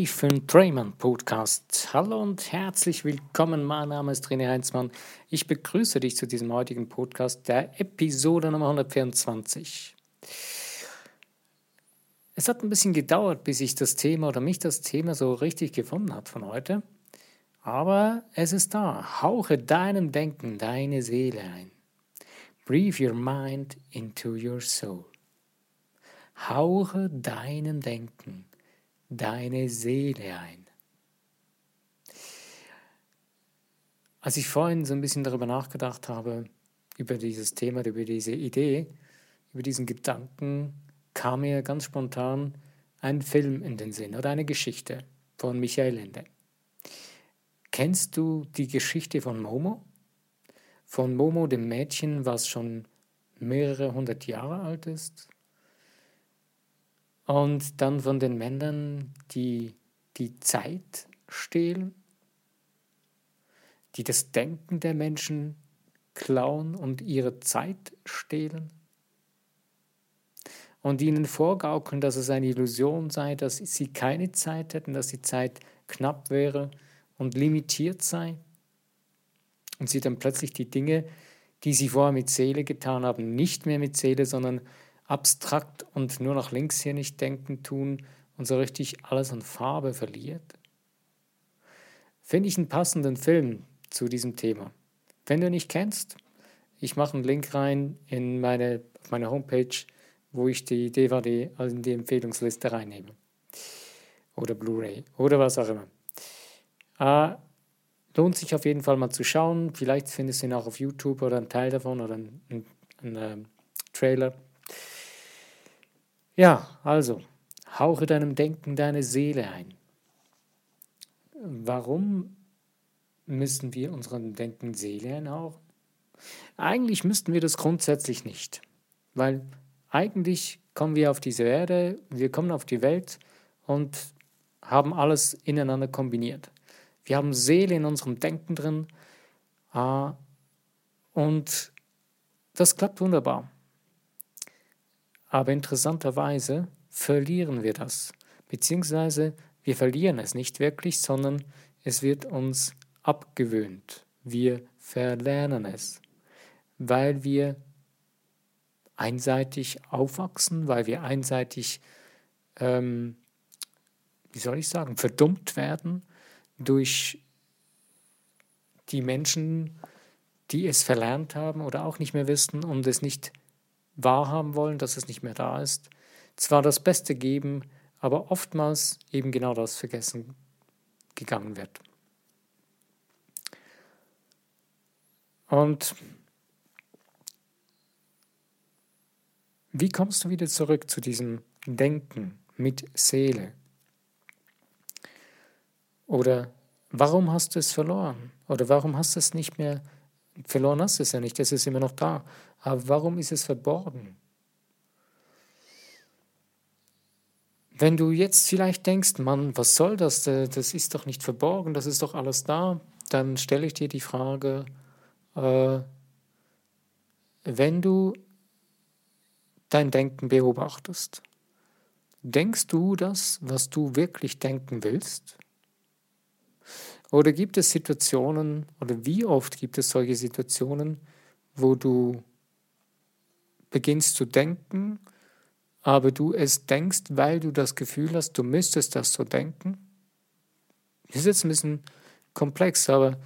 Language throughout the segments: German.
Live im Drayman Podcast. Hallo und herzlich willkommen. Mein Name ist René Heinzmann. Ich begrüße dich zu diesem heutigen Podcast, der Episode Nummer 124. Es hat ein bisschen gedauert, bis ich das Thema oder mich das Thema so richtig gefunden hat von heute. Aber es ist da. Hauche deinem Denken deine Seele ein. Breathe your mind into your soul. Hauche deinem Denken deine Seele ein. Als ich vorhin so ein bisschen darüber nachgedacht habe, über dieses Thema, über diese Idee, über diesen Gedanken, kam mir ganz spontan ein Film in den Sinn oder eine Geschichte von Michael Ende. Kennst du die Geschichte von Momo? Von Momo, dem Mädchen, was schon mehrere hundert Jahre alt ist, und dann von den Männern, die die Zeit stehlen, die das Denken der Menschen klauen und ihre Zeit stehlen und ihnen vorgaukeln, dass es eine Illusion sei, dass sie keine Zeit hätten, dass die Zeit knapp wäre und limitiert sei und sie dann plötzlich die Dinge, die sie vorher mit Seele getan haben, nicht mehr mit Seele, sondern abstrakt und nur nach links hier nicht denken tun und so richtig alles an Farbe verliert? Finde ich einen passenden Film zu diesem Thema. Wenn du nicht kennst, ich mache einen Link rein in meine, meine Homepage, wo ich die DVD also in die Empfehlungsliste reinnehme. Oder Blu-ray oder was auch immer. Äh, lohnt sich auf jeden Fall mal zu schauen. Vielleicht findest du ihn auch auf YouTube oder einen Teil davon oder einen, einen, einen äh, Trailer. Ja, also, hauche deinem Denken deine Seele ein. Warum müssen wir unserem Denken Seele einhauchen? Eigentlich müssten wir das grundsätzlich nicht, weil eigentlich kommen wir auf diese Erde, wir kommen auf die Welt und haben alles ineinander kombiniert. Wir haben Seele in unserem Denken drin äh, und das klappt wunderbar. Aber interessanterweise verlieren wir das, beziehungsweise wir verlieren es nicht wirklich, sondern es wird uns abgewöhnt. Wir verlernen es, weil wir einseitig aufwachsen, weil wir einseitig, ähm, wie soll ich sagen, verdummt werden durch die Menschen, die es verlernt haben oder auch nicht mehr wissen und es nicht wahrhaben wollen, dass es nicht mehr da ist, zwar das Beste geben, aber oftmals eben genau das vergessen gegangen wird. Und wie kommst du wieder zurück zu diesem Denken mit Seele? Oder warum hast du es verloren? Oder warum hast du es nicht mehr verloren? Hast du es ja nicht, es ist immer noch da. Aber warum ist es verborgen? Wenn du jetzt vielleicht denkst, Mann, was soll das? Das ist doch nicht verborgen, das ist doch alles da, dann stelle ich dir die Frage, äh, wenn du dein Denken beobachtest, denkst du das, was du wirklich denken willst? Oder gibt es Situationen, oder wie oft gibt es solche Situationen, wo du beginnst zu denken, aber du es denkst, weil du das Gefühl hast, du müsstest das so denken? Das ist jetzt ein bisschen komplex, aber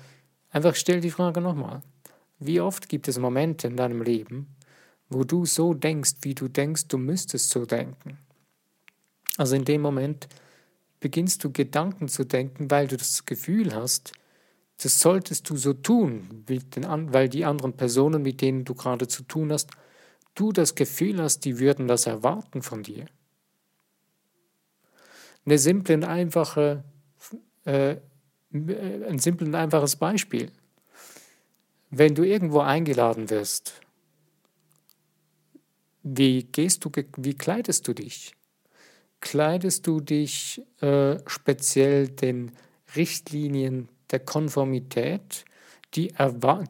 einfach stell die Frage nochmal. Wie oft gibt es Momente in deinem Leben, wo du so denkst, wie du denkst, du müsstest so denken? Also in dem Moment beginnst du Gedanken zu denken, weil du das Gefühl hast, das solltest du so tun, weil die anderen Personen, mit denen du gerade zu tun hast, du das Gefühl hast, die würden das erwarten von dir. Eine simple und einfache, äh, ein simples und einfaches Beispiel. Wenn du irgendwo eingeladen wirst, wie gehst du, wie kleidest du dich? Kleidest du dich äh, speziell den Richtlinien der Konformität, die,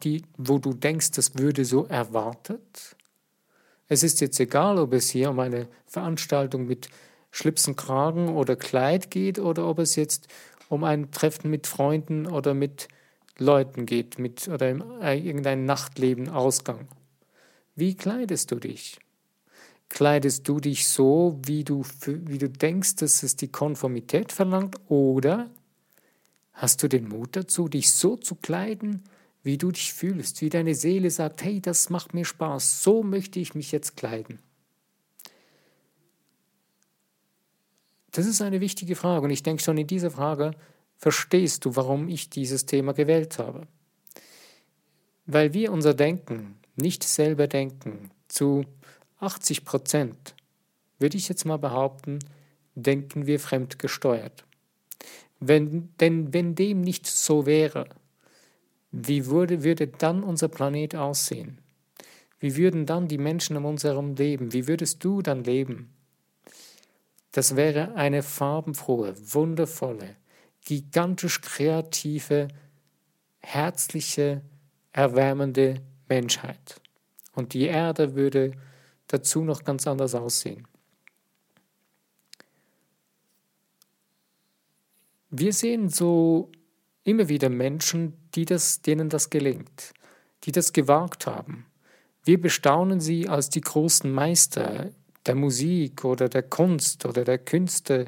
die, wo du denkst, das würde so erwartet? Es ist jetzt egal, ob es hier um eine Veranstaltung mit Schlips und Kragen oder Kleid geht oder ob es jetzt um ein Treffen mit Freunden oder mit Leuten geht, mit oder irgendein Nachtleben, Ausgang. Wie kleidest du dich? Kleidest du dich so, wie du, wie du denkst, dass es die Konformität verlangt, oder hast du den Mut dazu, dich so zu kleiden, wie du dich fühlst, wie deine Seele sagt, hey, das macht mir Spaß, so möchte ich mich jetzt kleiden. Das ist eine wichtige Frage und ich denke schon in dieser Frage verstehst du, warum ich dieses Thema gewählt habe. Weil wir unser Denken nicht selber denken, zu 80 Prozent, würde ich jetzt mal behaupten, denken wir fremdgesteuert. Wenn, denn wenn dem nicht so wäre, wie würde, würde dann unser Planet aussehen? Wie würden dann die Menschen um uns herum leben? Wie würdest du dann leben? Das wäre eine farbenfrohe, wundervolle, gigantisch kreative, herzliche, erwärmende Menschheit. Und die Erde würde dazu noch ganz anders aussehen. Wir sehen so immer wieder Menschen, die das, denen das gelingt, die das gewagt haben. Wir bestaunen sie als die großen Meister der Musik oder der Kunst oder der Künste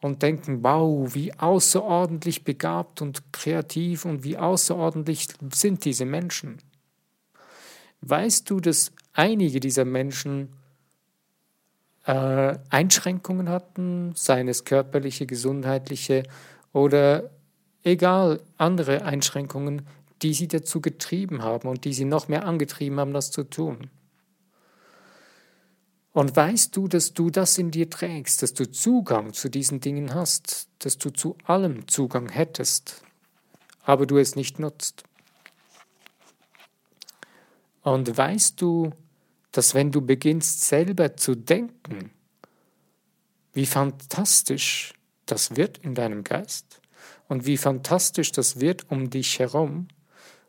und denken, wow, wie außerordentlich begabt und kreativ und wie außerordentlich sind diese Menschen. Weißt du, dass einige dieser Menschen äh, Einschränkungen hatten, seien es körperliche, gesundheitliche oder egal andere Einschränkungen, die sie dazu getrieben haben und die sie noch mehr angetrieben haben, das zu tun? Und weißt du, dass du das in dir trägst, dass du Zugang zu diesen Dingen hast, dass du zu allem Zugang hättest, aber du es nicht nutzt? Und weißt du, dass wenn du beginnst selber zu denken, wie fantastisch das wird in deinem Geist und wie fantastisch das wird um dich herum,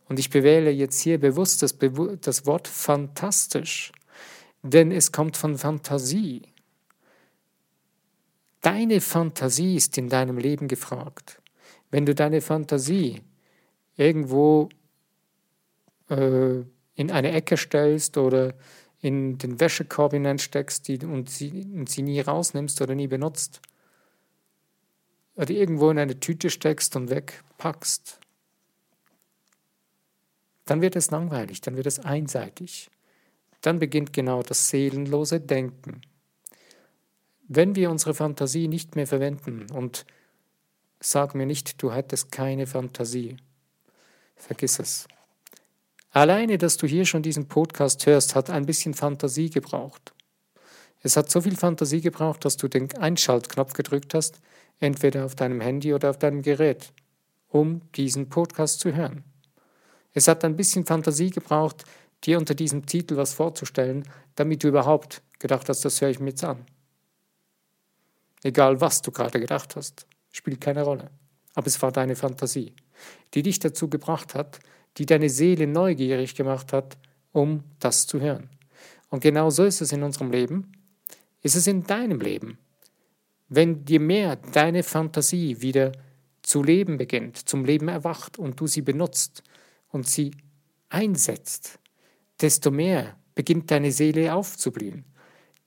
und ich bewähle jetzt hier bewusst das, das Wort fantastisch, denn es kommt von Fantasie. Deine Fantasie ist in deinem Leben gefragt. Wenn du deine Fantasie irgendwo äh, in eine Ecke stellst oder in den Wäschekorb hineinsteckst die, und, sie, und sie nie rausnimmst oder nie benutzt, oder irgendwo in eine Tüte steckst und wegpackst, dann wird es langweilig, dann wird es einseitig dann beginnt genau das seelenlose Denken. Wenn wir unsere Fantasie nicht mehr verwenden und sag mir nicht, du hättest keine Fantasie, vergiss es. Alleine, dass du hier schon diesen Podcast hörst, hat ein bisschen Fantasie gebraucht. Es hat so viel Fantasie gebraucht, dass du den Einschaltknopf gedrückt hast, entweder auf deinem Handy oder auf deinem Gerät, um diesen Podcast zu hören. Es hat ein bisschen Fantasie gebraucht, dir unter diesem Titel was vorzustellen, damit du überhaupt gedacht hast, das höre ich mir jetzt an. Egal was du gerade gedacht hast, spielt keine Rolle. Aber es war deine Fantasie, die dich dazu gebracht hat, die deine Seele neugierig gemacht hat, um das zu hören. Und genau so ist es in unserem Leben, ist es in deinem Leben. Wenn dir mehr deine Fantasie wieder zu leben beginnt, zum Leben erwacht und du sie benutzt und sie einsetzt, desto mehr beginnt deine Seele aufzublühen.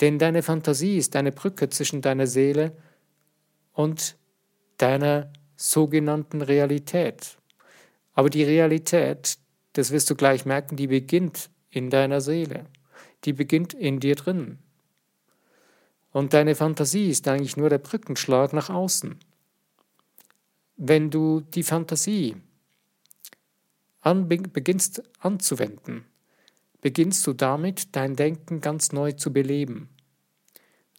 Denn deine Fantasie ist eine Brücke zwischen deiner Seele und deiner sogenannten Realität. Aber die Realität, das wirst du gleich merken, die beginnt in deiner Seele. Die beginnt in dir drin. Und deine Fantasie ist eigentlich nur der Brückenschlag nach außen. Wenn du die Fantasie an, beginnst anzuwenden, beginnst du damit, dein Denken ganz neu zu beleben.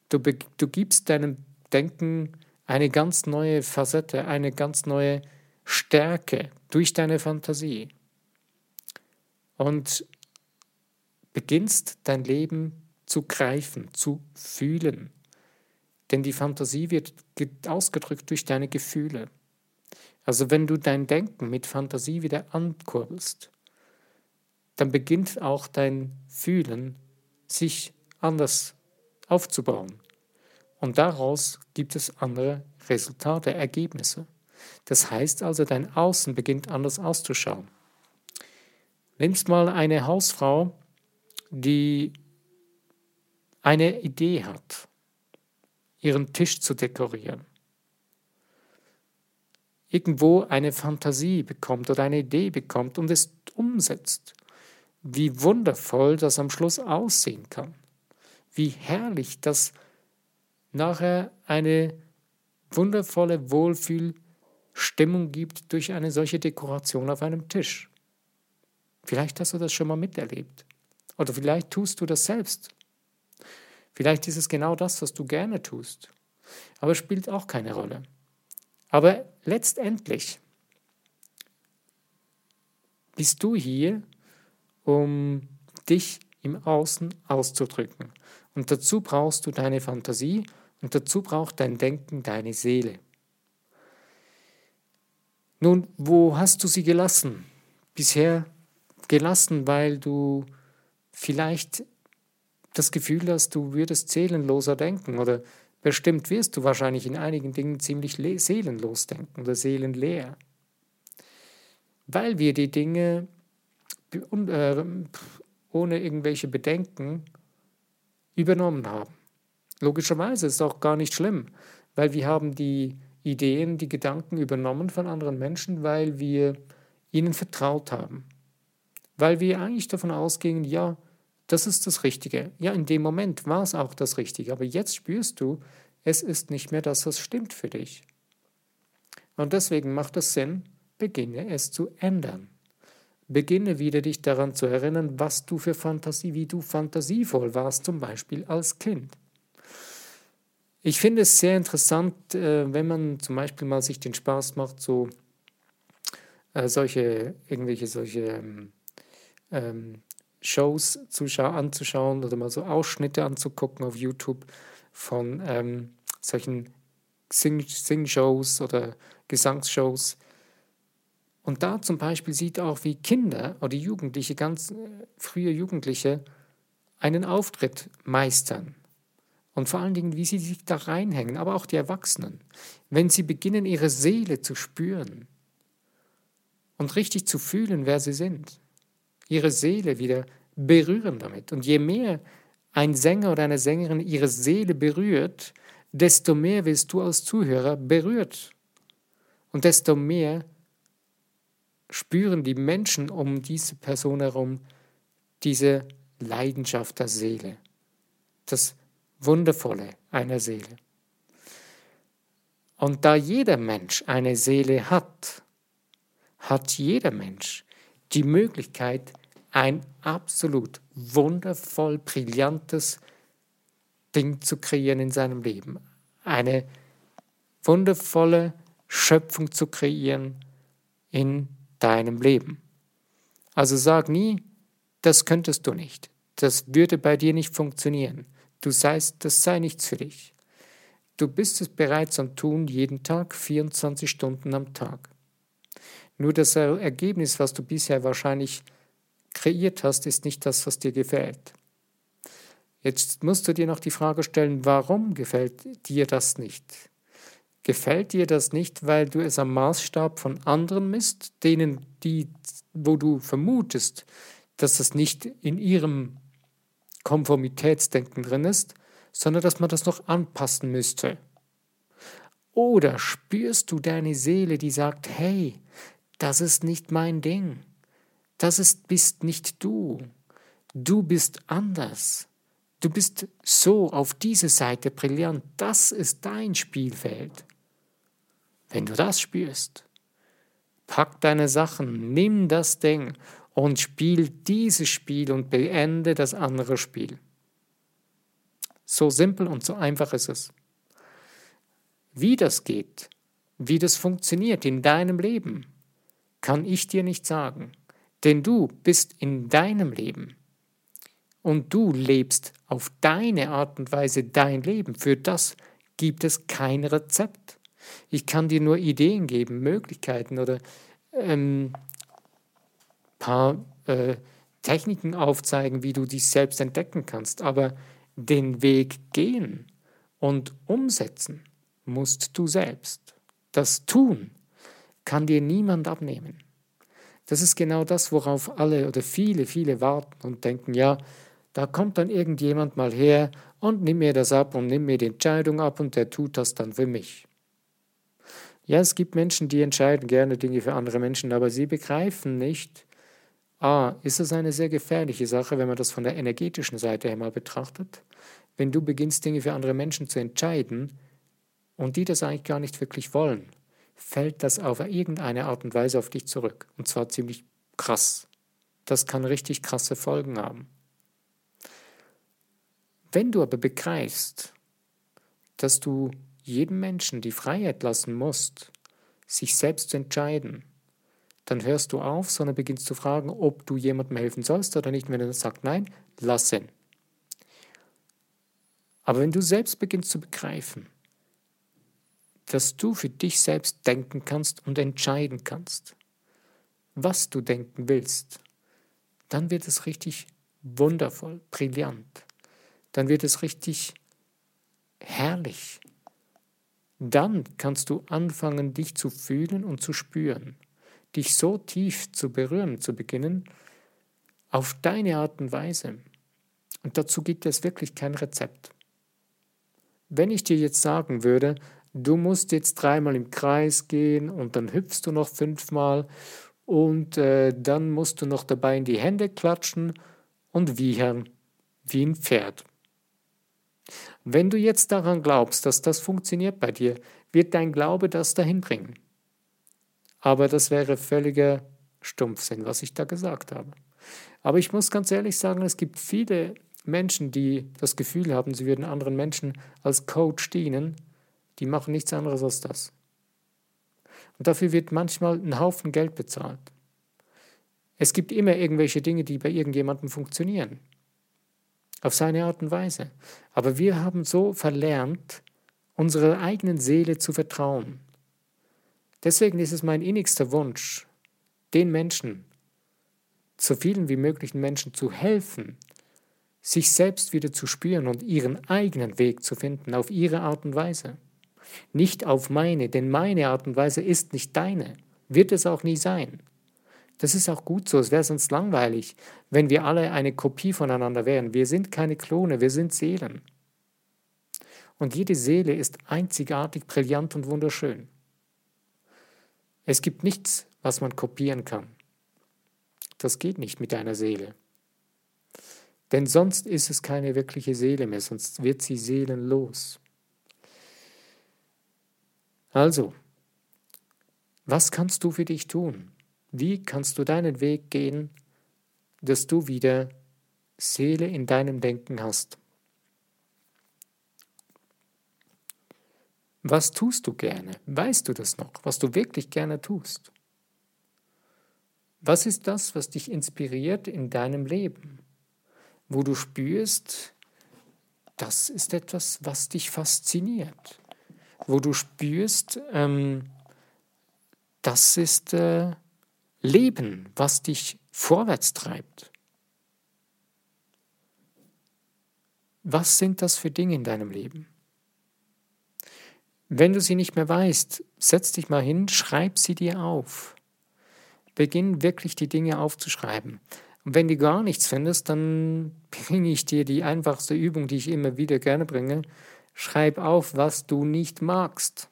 Du, be du gibst deinem Denken eine ganz neue Facette, eine ganz neue Stärke durch deine Fantasie. Und beginnst dein Leben zu greifen, zu fühlen. Denn die Fantasie wird ausgedrückt durch deine Gefühle. Also wenn du dein Denken mit Fantasie wieder ankurbelst, dann beginnt auch dein Fühlen sich anders aufzubauen. Und daraus gibt es andere Resultate, Ergebnisse. Das heißt also, dein Außen beginnt anders auszuschauen. Nimmst mal eine Hausfrau, die eine Idee hat, ihren Tisch zu dekorieren. Irgendwo eine Fantasie bekommt oder eine Idee bekommt und es umsetzt. Wie wundervoll das am Schluss aussehen kann. Wie herrlich das nachher eine wundervolle Wohlfühlstimmung gibt durch eine solche Dekoration auf einem Tisch. Vielleicht hast du das schon mal miterlebt. Oder vielleicht tust du das selbst. Vielleicht ist es genau das, was du gerne tust. Aber es spielt auch keine Rolle. Aber letztendlich bist du hier, um dich im Außen auszudrücken. Und dazu brauchst du deine Fantasie und dazu braucht dein Denken deine Seele. Nun, wo hast du sie gelassen? Bisher gelassen, weil du vielleicht das Gefühl hast, du würdest seelenloser denken oder bestimmt wirst du wahrscheinlich in einigen Dingen ziemlich seelenlos denken oder seelenleer. Weil wir die Dinge äh, ohne irgendwelche Bedenken übernommen haben. Logischerweise ist es auch gar nicht schlimm, weil wir haben die Ideen, die Gedanken übernommen von anderen Menschen, weil wir ihnen vertraut haben. Weil wir eigentlich davon ausgingen, ja, das ist das Richtige. Ja, in dem Moment war es auch das Richtige, aber jetzt spürst du, es ist nicht mehr das, was stimmt für dich. Und deswegen macht es Sinn, beginne es zu ändern. Beginne wieder dich daran zu erinnern, was du für Fantasie, wie du fantasievoll warst, zum Beispiel als Kind. Ich finde es sehr interessant, äh, wenn man zum Beispiel mal sich den Spaß macht, so äh, solche, irgendwelche solche ähm, ähm Shows anzuschauen oder mal so Ausschnitte anzugucken auf YouTube von ähm, solchen Sing-Shows Sing oder Gesangsshows. Und da zum Beispiel sieht auch, wie Kinder oder Jugendliche, ganz äh, frühe Jugendliche, einen Auftritt meistern. Und vor allen Dingen, wie sie sich da reinhängen, aber auch die Erwachsenen. Wenn sie beginnen, ihre Seele zu spüren und richtig zu fühlen, wer sie sind. Ihre Seele wieder berühren damit. Und je mehr ein Sänger oder eine Sängerin ihre Seele berührt, desto mehr wirst du als Zuhörer berührt. Und desto mehr spüren die Menschen um diese Person herum diese Leidenschaft der Seele. Das Wundervolle einer Seele. Und da jeder Mensch eine Seele hat, hat jeder Mensch die Möglichkeit, ein absolut wundervoll brillantes Ding zu kreieren in seinem Leben. Eine wundervolle Schöpfung zu kreieren in deinem Leben. Also sag nie, das könntest du nicht. Das würde bei dir nicht funktionieren. Du seist, das sei nichts für dich. Du bist es bereits am Tun jeden Tag, 24 Stunden am Tag. Nur das Ergebnis, was du bisher wahrscheinlich kreiert hast, ist nicht das, was dir gefällt. Jetzt musst du dir noch die Frage stellen, warum gefällt dir das nicht? Gefällt dir das nicht, weil du es am Maßstab von anderen misst, denen die, wo du vermutest, dass das nicht in ihrem Konformitätsdenken drin ist, sondern dass man das noch anpassen müsste. Oder spürst du deine Seele, die sagt, hey, das ist nicht mein Ding. Das ist, bist nicht du. Du bist anders. Du bist so auf diese Seite brillant. Das ist dein Spielfeld. Wenn du das spürst, pack deine Sachen, nimm das Ding und spiel dieses Spiel und beende das andere Spiel. So simpel und so einfach ist es. Wie das geht, wie das funktioniert in deinem Leben, kann ich dir nicht sagen, denn du bist in deinem Leben und du lebst auf deine Art und Weise dein Leben. Für das gibt es kein Rezept. Ich kann dir nur Ideen geben, Möglichkeiten oder ähm, paar äh, Techniken aufzeigen, wie du dich selbst entdecken kannst, aber den Weg gehen Und umsetzen musst du selbst. Das Tun kann dir niemand abnehmen. Das ist genau das, worauf alle oder viele, viele warten und denken, ja, da kommt dann irgendjemand mal her und nimmt mir das ab und nimmt mir die Entscheidung ab und der tut das dann für mich. Ja, es gibt Menschen, die entscheiden gerne Dinge für andere Menschen, aber sie begreifen nicht, a, ist es eine sehr gefährliche Sache, wenn man das von der energetischen Seite her mal betrachtet, wenn du beginnst, Dinge für andere Menschen zu entscheiden und die das eigentlich gar nicht wirklich wollen, fällt das auf irgendeine Art und Weise auf dich zurück. Und zwar ziemlich krass. Das kann richtig krasse Folgen haben. Wenn du aber begreifst, dass du jedem Menschen die Freiheit lassen musst, sich selbst zu entscheiden, dann hörst du auf, sondern beginnst zu fragen, ob du jemandem helfen sollst oder nicht. Wenn er sagt nein, lassen. Aber wenn du selbst beginnst zu begreifen, dass du für dich selbst denken kannst und entscheiden kannst, was du denken willst, dann wird es richtig wundervoll, brillant. Dann wird es richtig herrlich. Dann kannst du anfangen, dich zu fühlen und zu spüren, dich so tief zu berühren zu beginnen, auf deine Art und Weise. Und dazu gibt es wirklich kein Rezept. Wenn ich dir jetzt sagen würde, du musst jetzt dreimal im Kreis gehen und dann hüpfst du noch fünfmal und äh, dann musst du noch dabei in die Hände klatschen und wiehern wie ein Pferd. Wenn du jetzt daran glaubst, dass das funktioniert bei dir, wird dein Glaube das dahin bringen. Aber das wäre völliger Stumpfsinn, was ich da gesagt habe. Aber ich muss ganz ehrlich sagen, es gibt viele Menschen, die das Gefühl haben, sie würden anderen Menschen als Coach dienen, die machen nichts anderes als das. Und dafür wird manchmal ein Haufen Geld bezahlt. Es gibt immer irgendwelche Dinge, die bei irgendjemandem funktionieren. Auf seine Art und Weise. Aber wir haben so verlernt, unserer eigenen Seele zu vertrauen. Deswegen ist es mein innigster Wunsch, den Menschen, so vielen wie möglichen Menschen zu helfen, sich selbst wieder zu spüren und ihren eigenen Weg zu finden, auf ihre Art und Weise. Nicht auf meine, denn meine Art und Weise ist nicht deine, wird es auch nie sein. Das ist auch gut so, es wäre sonst langweilig, wenn wir alle eine Kopie voneinander wären. Wir sind keine Klone, wir sind Seelen. Und jede Seele ist einzigartig, brillant und wunderschön. Es gibt nichts, was man kopieren kann. Das geht nicht mit einer Seele. Denn sonst ist es keine wirkliche Seele mehr, sonst wird sie seelenlos. Also, was kannst du für dich tun? Wie kannst du deinen Weg gehen, dass du wieder Seele in deinem Denken hast? Was tust du gerne? Weißt du das noch, was du wirklich gerne tust? Was ist das, was dich inspiriert in deinem Leben? wo du spürst, das ist etwas, was dich fasziniert, wo du spürst, ähm, das ist äh, Leben, was dich vorwärts treibt. Was sind das für Dinge in deinem Leben? Wenn du sie nicht mehr weißt, setz dich mal hin, schreib sie dir auf. Beginn wirklich die Dinge aufzuschreiben. Und wenn du gar nichts findest, dann bringe ich dir die einfachste Übung, die ich immer wieder gerne bringe. Schreib auf, was du nicht magst.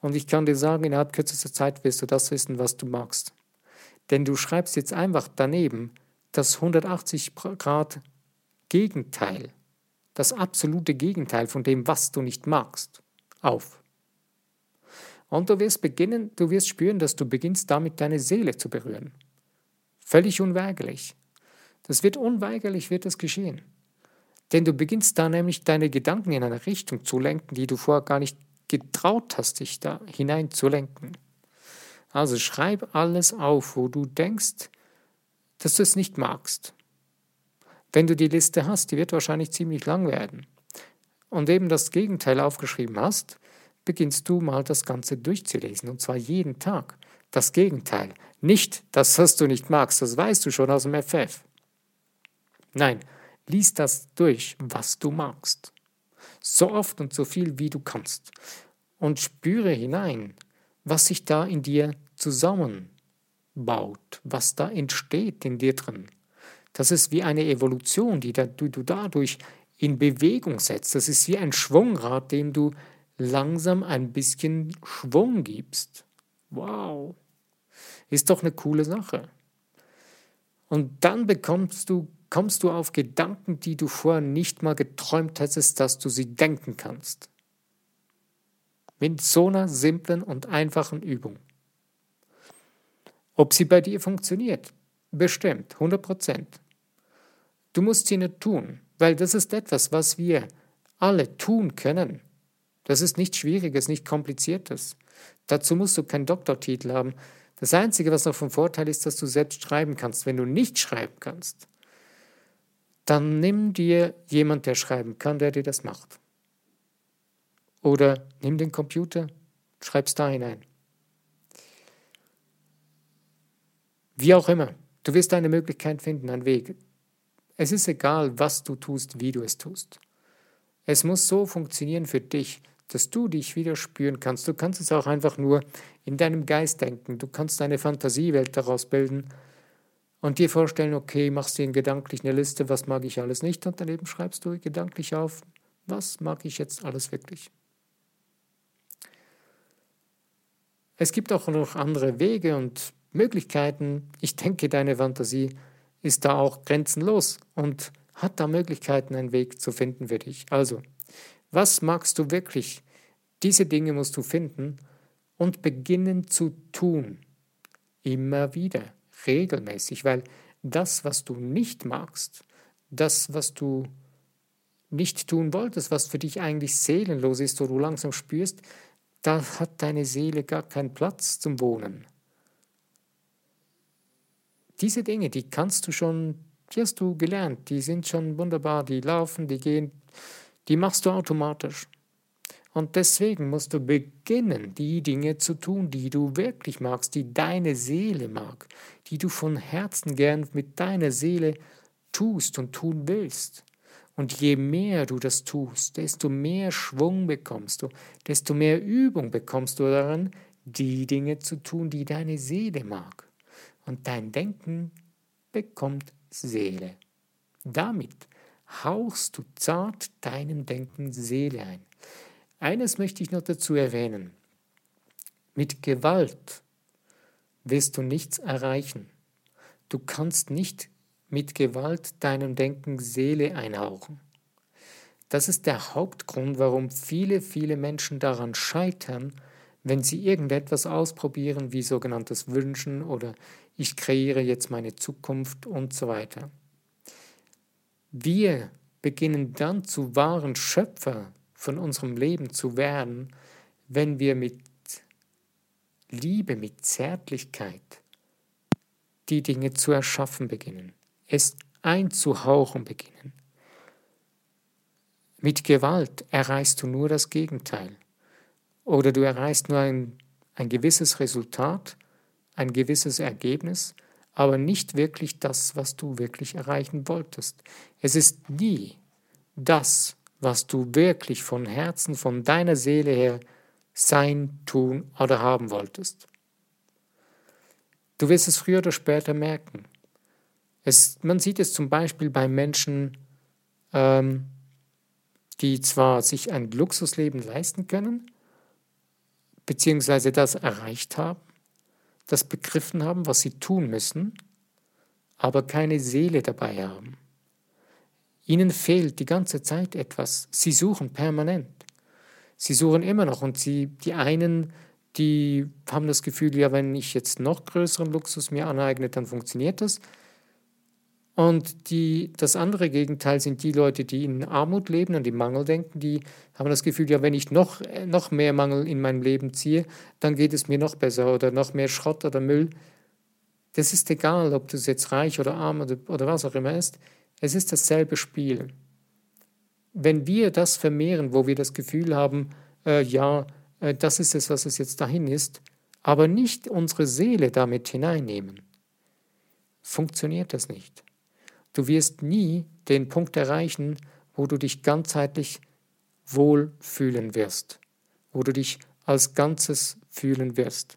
Und ich kann dir sagen, innerhalb kürzester Zeit wirst du das wissen, was du magst. Denn du schreibst jetzt einfach daneben das 180 Grad Gegenteil, das absolute Gegenteil von dem, was du nicht magst, auf. Und du wirst beginnen, du wirst spüren, dass du beginnst damit deine Seele zu berühren. Völlig unweigerlich. Das wird unweigerlich, wird das geschehen. Denn du beginnst da nämlich deine Gedanken in eine Richtung zu lenken, die du vorher gar nicht getraut hast, dich da hineinzulenken. Also schreib alles auf, wo du denkst, dass du es nicht magst. Wenn du die Liste hast, die wird wahrscheinlich ziemlich lang werden, und eben das Gegenteil aufgeschrieben hast, beginnst du mal das Ganze durchzulesen, und zwar jeden Tag. Das Gegenteil. Nicht das, was du nicht magst, das weißt du schon aus dem FF. Nein, lies das durch, was du magst. So oft und so viel, wie du kannst. Und spüre hinein, was sich da in dir zusammenbaut, was da entsteht in dir drin. Das ist wie eine Evolution, die, du dadurch in Bewegung setzt. Das ist wie ein Schwungrad, dem du langsam ein bisschen Schwung gibst. Wow. Ist doch eine coole Sache. Und dann bekommst du, kommst du auf Gedanken, die du vorher nicht mal geträumt hättest, dass du sie denken kannst. Mit so einer simplen und einfachen Übung. Ob sie bei dir funktioniert? Bestimmt, 100 Prozent. Du musst sie nicht tun, weil das ist etwas, was wir alle tun können. Das ist nichts Schwieriges, nicht Kompliziertes. Dazu musst du keinen Doktortitel haben. Das Einzige, was noch vom Vorteil ist, dass du selbst schreiben kannst. Wenn du nicht schreiben kannst, dann nimm dir jemand, der schreiben kann, der dir das macht. Oder nimm den Computer, schreib's da hinein. Wie auch immer, du wirst eine Möglichkeit finden, einen Weg. Es ist egal, was du tust, wie du es tust. Es muss so funktionieren für dich, dass du dich wieder spüren kannst. Du kannst es auch einfach nur in deinem Geist denken. Du kannst eine Fantasiewelt daraus bilden und dir vorstellen, okay, machst dir gedanklich eine Liste, was mag ich alles nicht und daneben schreibst du gedanklich auf, was mag ich jetzt alles wirklich. Es gibt auch noch andere Wege und Möglichkeiten. Ich denke, deine Fantasie ist da auch grenzenlos und hat da Möglichkeiten, einen Weg zu finden für dich. Also, was magst du wirklich? Diese Dinge musst du finden und beginnen zu tun. Immer wieder, regelmäßig, weil das, was du nicht magst, das, was du nicht tun wolltest, was für dich eigentlich seelenlos ist, wo du langsam spürst, da hat deine Seele gar keinen Platz zum Wohnen. Diese Dinge, die kannst du schon, die hast du gelernt, die sind schon wunderbar, die laufen, die gehen, die machst du automatisch. Und deswegen musst du beginnen, die Dinge zu tun, die du wirklich magst, die deine Seele mag, die du von Herzen gern mit deiner Seele tust und tun willst. Und je mehr du das tust, desto mehr Schwung bekommst du, desto mehr Übung bekommst du daran, die Dinge zu tun, die deine Seele mag. Und dein Denken bekommt Seele. Damit hauchst du zart deinem Denken Seele ein. Eines möchte ich noch dazu erwähnen. Mit Gewalt wirst du nichts erreichen. Du kannst nicht mit Gewalt deinem Denken Seele einhauchen. Das ist der Hauptgrund, warum viele, viele Menschen daran scheitern, wenn sie irgendetwas ausprobieren, wie sogenanntes Wünschen oder ich kreiere jetzt meine Zukunft und so weiter. Wir beginnen dann zu wahren Schöpfer von unserem Leben zu werden, wenn wir mit Liebe, mit Zärtlichkeit die Dinge zu erschaffen beginnen, es einzuhauchen beginnen. Mit Gewalt erreichst du nur das Gegenteil. Oder du erreichst nur ein, ein gewisses Resultat, ein gewisses Ergebnis, aber nicht wirklich das, was du wirklich erreichen wolltest. Es ist nie das, was du wirklich von Herzen, von deiner Seele her sein, tun oder haben wolltest. Du wirst es früher oder später merken. Es, man sieht es zum Beispiel bei Menschen, ähm, die zwar sich ein Luxusleben leisten können, beziehungsweise das erreicht haben, das begriffen haben, was sie tun müssen, aber keine Seele dabei haben. Ihnen fehlt die ganze Zeit etwas. Sie suchen permanent. Sie suchen immer noch und sie, die einen, die haben das Gefühl, ja, wenn ich jetzt noch größeren Luxus mir aneigne, dann funktioniert das. Und die, das andere Gegenteil sind die Leute, die in Armut leben und im Mangel denken, die haben das Gefühl, ja, wenn ich noch, noch mehr Mangel in mein Leben ziehe, dann geht es mir noch besser oder noch mehr Schrott oder Müll. Das ist egal, ob du jetzt reich oder arm oder, oder was auch immer ist. Es ist dasselbe Spiel. Wenn wir das vermehren, wo wir das Gefühl haben, äh, ja, äh, das ist es, was es jetzt dahin ist, aber nicht unsere Seele damit hineinnehmen, funktioniert das nicht. Du wirst nie den Punkt erreichen, wo du dich ganzheitlich wohl fühlen wirst, wo du dich als Ganzes fühlen wirst.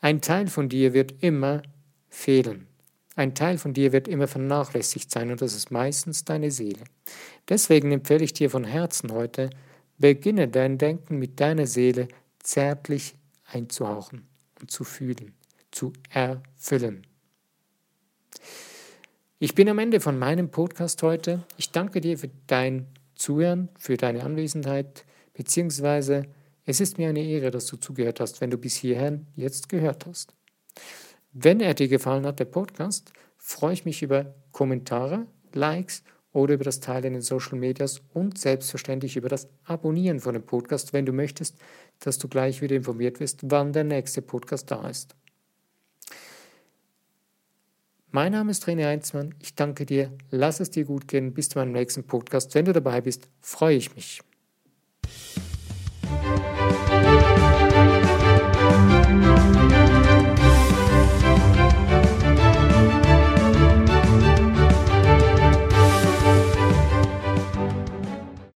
Ein Teil von dir wird immer fehlen. Ein Teil von dir wird immer vernachlässigt sein und das ist meistens deine Seele. Deswegen empfehle ich dir von Herzen heute, beginne dein Denken mit deiner Seele zärtlich einzuhauchen und zu fühlen, zu erfüllen. Ich bin am Ende von meinem Podcast heute. Ich danke dir für dein Zuhören, für deine Anwesenheit, beziehungsweise es ist mir eine Ehre, dass du zugehört hast, wenn du bis hierhin jetzt gehört hast. Wenn er dir gefallen hat, der Podcast, freue ich mich über Kommentare, Likes oder über das Teilen in den Social Medias und selbstverständlich über das Abonnieren von dem Podcast, wenn du möchtest, dass du gleich wieder informiert wirst, wann der nächste Podcast da ist. Mein Name ist René Heinzmann. Ich danke dir. Lass es dir gut gehen. Bis zu meinem nächsten Podcast. Wenn du dabei bist, freue ich mich.